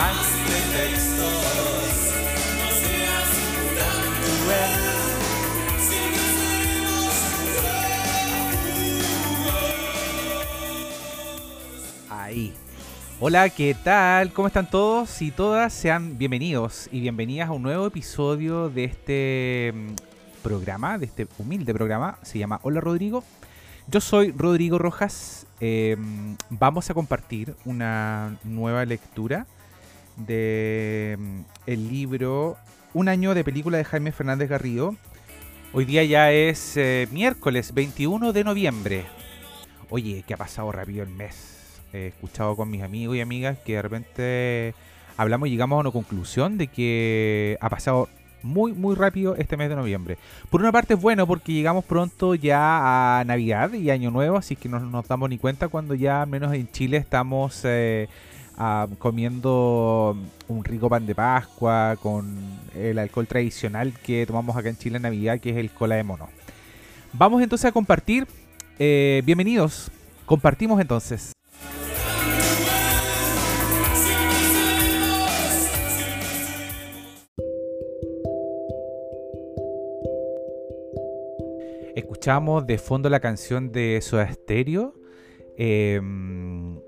Seas cruel. Ahí. Hola, ¿qué tal? ¿Cómo están todos y todas? Sean bienvenidos y bienvenidas a un nuevo episodio de este mm, programa, de este humilde programa. Se llama Hola Rodrigo. Yo soy Rodrigo Rojas. Em, vamos a compartir una nueva lectura de mm, el libro Un año de película de Jaime Fernández Garrido. Hoy día ya es eh, miércoles 21 de noviembre. Oye, que ha pasado rápido el mes he escuchado con mis amigos y amigas que de repente hablamos y llegamos a una conclusión de que ha pasado muy, muy rápido este mes de noviembre. Por una parte es bueno porque llegamos pronto ya a Navidad y Año Nuevo, así que no nos damos ni cuenta cuando ya, menos en Chile, estamos eh, comiendo un rico pan de Pascua con el alcohol tradicional que tomamos acá en Chile en Navidad, que es el cola de mono. Vamos entonces a compartir. Eh, bienvenidos. Compartimos entonces. escuchamos de fondo la canción de Soda Stereo. Em,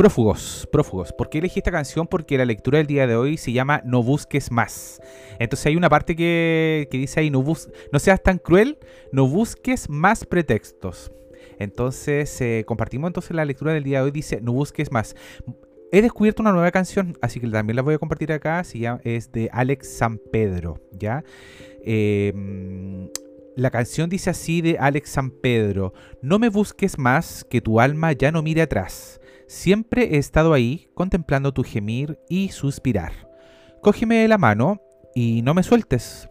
prófugos, prófugos. ¿Por qué elegí esta canción? Porque la lectura del día de hoy se llama No busques más. Entonces hay una parte que, dice ahí, no, no seas tan cruel, no busques más pretextos. Entonces eh, compartimos entonces la lectura del día de hoy, dice, no busques más. He descubierto una nueva canción, así que también la voy a compartir acá, se llama, es de Alex San Pedro, ¿ya? Eh, la canción dice así de Alex San Pedro, no me busques más, que tu alma ya no mire atrás. Siempre he estado ahí, contemplando tu gemir y suspirar. Cógeme la mano y no me sueltes,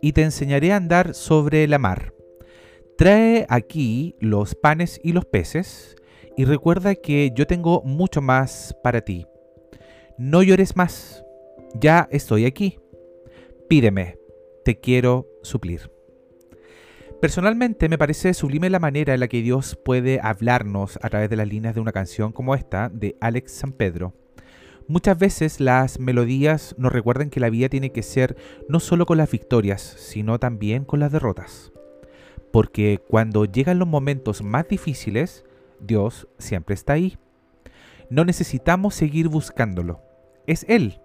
y te enseñaré a andar sobre la mar. Trae aquí los panes y los peces, y recuerda que yo tengo mucho más para ti. No llores más, ya estoy aquí. Pídeme, te quiero suplir. Personalmente me parece sublime la manera en la que Dios puede hablarnos a través de las líneas de una canción como esta de Alex San Pedro. Muchas veces las melodías nos recuerdan que la vida tiene que ser no solo con las victorias, sino también con las derrotas. Porque cuando llegan los momentos más difíciles, Dios siempre está ahí. No necesitamos seguir buscándolo. Es Él.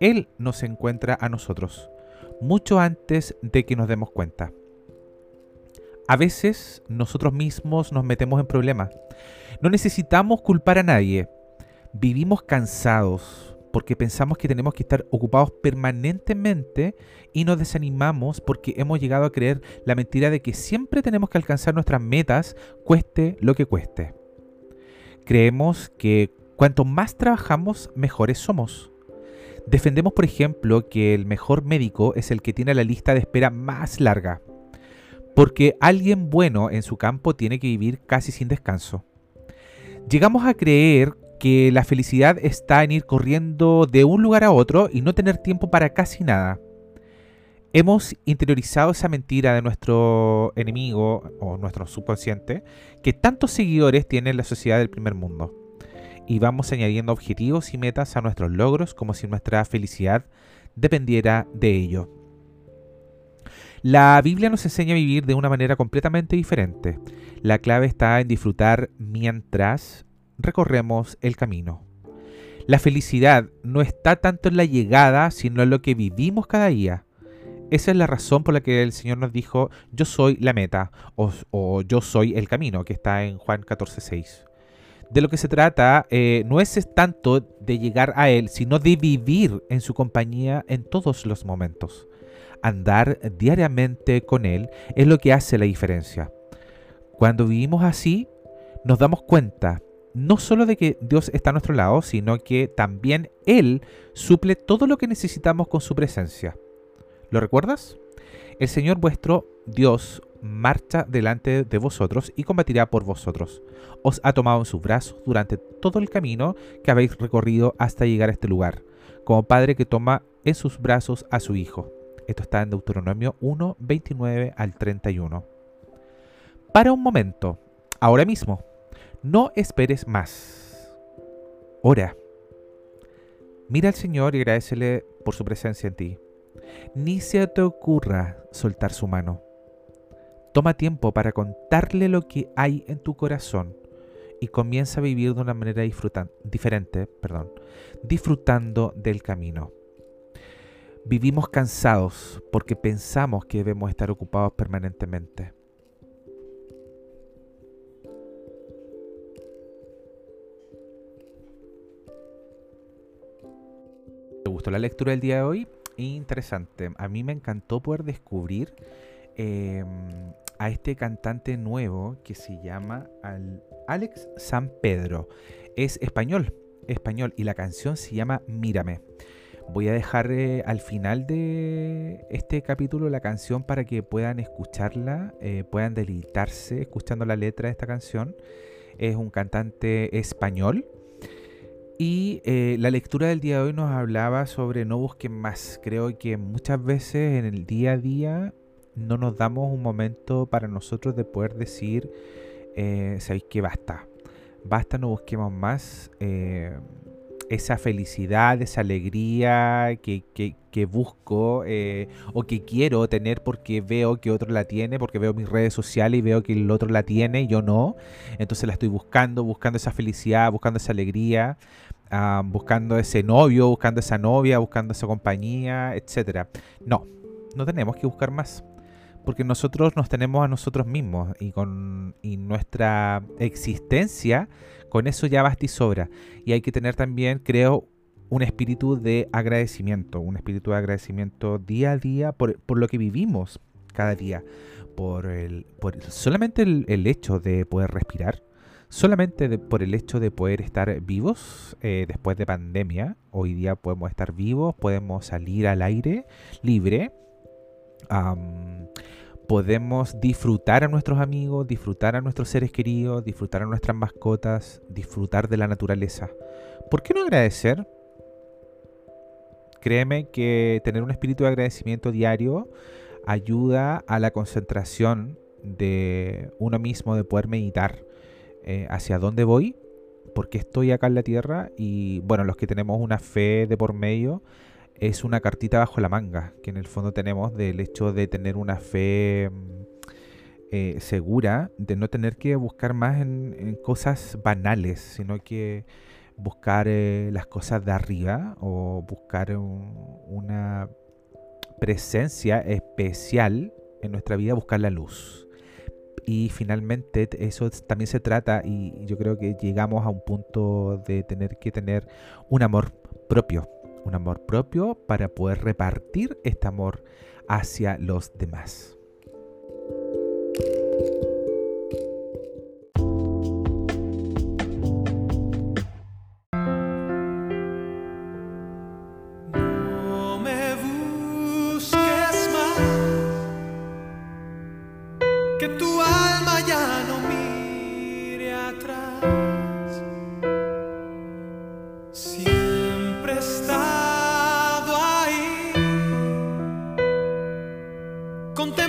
Él nos encuentra a nosotros, mucho antes de que nos demos cuenta. A veces nosotros mismos nos metemos en problemas. No necesitamos culpar a nadie. Vivimos cansados porque pensamos que tenemos que estar ocupados permanentemente y nos desanimamos porque hemos llegado a creer la mentira de que siempre tenemos que alcanzar nuestras metas, cueste lo que cueste. Creemos que cuanto más trabajamos, mejores somos. Defendemos, por ejemplo, que el mejor médico es el que tiene la lista de espera más larga porque alguien bueno en su campo tiene que vivir casi sin descanso. Llegamos a creer que la felicidad está en ir corriendo de un lugar a otro y no tener tiempo para casi nada. Hemos interiorizado esa mentira de nuestro enemigo o nuestro subconsciente que tantos seguidores tiene la sociedad del primer mundo. Y vamos añadiendo objetivos y metas a nuestros logros como si nuestra felicidad dependiera de ello. La Biblia nos enseña a vivir de una manera completamente diferente. La clave está en disfrutar mientras recorremos el camino. La felicidad no está tanto en la llegada, sino en lo que vivimos cada día. Esa es la razón por la que el Señor nos dijo, yo soy la meta, o, yo soy el camino, que está en Juan 14:6. De lo que se trata eh, no es tanto de llegar a Él, sino de vivir en su compañía en todos los momentos andar diariamente con Él es lo que hace la diferencia. Cuando vivimos así, nos damos cuenta no solo de que Dios está a nuestro lado, sino que también Él suple todo lo que necesitamos con su presencia. ¿Lo recuerdas? El Señor vuestro Dios marcha delante de vosotros y combatirá por vosotros. Os ha tomado en sus brazos durante todo el camino que habéis recorrido hasta llegar a este lugar, como padre que toma en sus brazos a su hijo. Esto está en Deuteronomio 1, 29 al 31. Para un momento, ahora mismo, no esperes más. Ora. Mira al Señor y agradecele por su presencia en ti. Ni se te ocurra soltar su mano. Toma tiempo para contarle lo que hay en tu corazón y comienza a vivir de una manera diferente, perdón, disfrutando del camino. Vivimos cansados porque pensamos que debemos estar ocupados permanentemente. ¿Te gustó la lectura del día de hoy? Interesante. A mí me encantó poder descubrir em, a este cantante nuevo que se llama Alex San Pedro. Es español, español, y la canción se llama Mírame. Voy a dejar eh, al final de este capítulo la canción para que puedan escucharla, eh, puedan deleitarse escuchando la letra de esta canción. Es un cantante español. Y eh, la lectura del día de hoy nos hablaba sobre no busquen más. Creo que muchas veces en el día a día no nos damos un momento para nosotros de poder decir, sabéis que basta. Basta, no busquemos más esa felicidad, esa alegría que, busco eh, o que quiero tener porque veo que otro la tiene, porque veo mis redes sociales y veo que el otro la tiene y yo no. Entonces la estoy buscando, buscando esa felicidad, buscando esa alegría, ah, buscando ese novio, buscando esa novia, buscando esa compañía, etc. No, no tenemos que buscar más. Porque nosotros nos tenemos a nosotros mismos y con y nuestra existencia con eso ya basta y sobra. Y hay que tener también, creo, un espíritu de agradecimiento, un espíritu de agradecimiento día a día por, lo que vivimos cada día, por, el, por solamente el, hecho de poder respirar, solamente por el hecho de poder estar vivos eh, después de pandemia. Hoy día podemos estar vivos, podemos salir al aire libre podemos disfrutar a nuestros amigos, disfrutar a nuestros seres queridos, disfrutar a nuestras mascotas, disfrutar de la naturaleza. ¿Por qué no agradecer? Créeme que tener un espíritu de agradecimiento diario ayuda a la concentración de uno mismo, de poder meditar eh, hacia dónde voy, por qué estoy acá en la tierra y bueno, los que tenemos una fe de por medio, es una cartita bajo la manga que en el fondo tenemos del hecho de tener una fe mm, eh, segura, de no tener que buscar más en, cosas banales, sino que buscar eh, las cosas de arriba o buscar una presencia especial en nuestra vida, buscar la luz. Y finalmente eso también se trata y yo creo que llegamos a un punto de tener que tener un amor propio un amor propio para poder repartir este amor hacia los demás.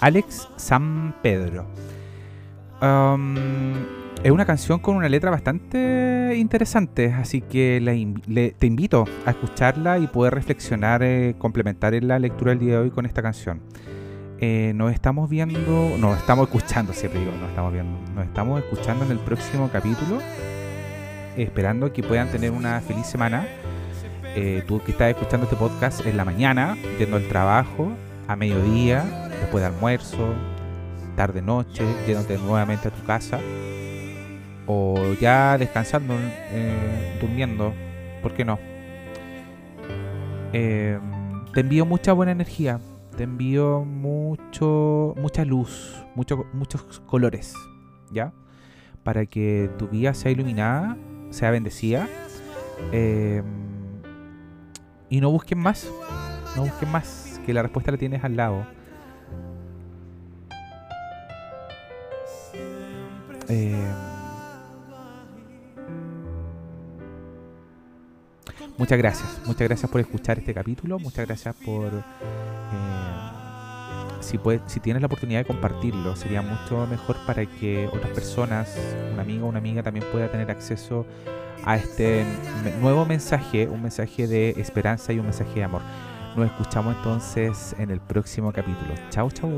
Alex San Pedro. Um, es una canción con una letra bastante interesante, así que te invito a escucharla y poder reflexionar, eh, complementar en la lectura del día de hoy con esta canción. Eh, nos estamos viendo, nos estamos escuchando, siempre digo, nos estamos viendo, nos estamos escuchando en el próximo capítulo, esperando que puedan tener una feliz semana. Eh, tú que estás escuchando este podcast en la mañana, yendo al trabajo, a mediodía, después de almuerzo, tarde, noche, yéndote nuevamente a tu casa, o ya descansando, eh, durmiendo, ¿por qué no? te envío mucha buena energía, te envío mucho, mucha luz, mucho, muchos colores, ¿ya? Para que tu vida sea iluminada, sea bendecida. Em, y no busquen más, no busquen más, que la respuesta la tienes al lado. Em, muchas gracias. Muchas gracias por escuchar este capítulo. Muchas gracias por... Eh, si, si tienes la oportunidad de compartirlo, sería mucho mejor para que otras personas, un amigo o una amiga también pueda tener acceso a este nuevo mensaje, un mensaje de esperanza y un mensaje de amor. Nos escuchamos entonces en el próximo capítulo. Chao, chao.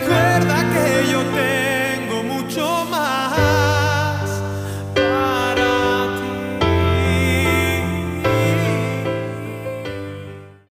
Recuerda que yo tengo mucho más.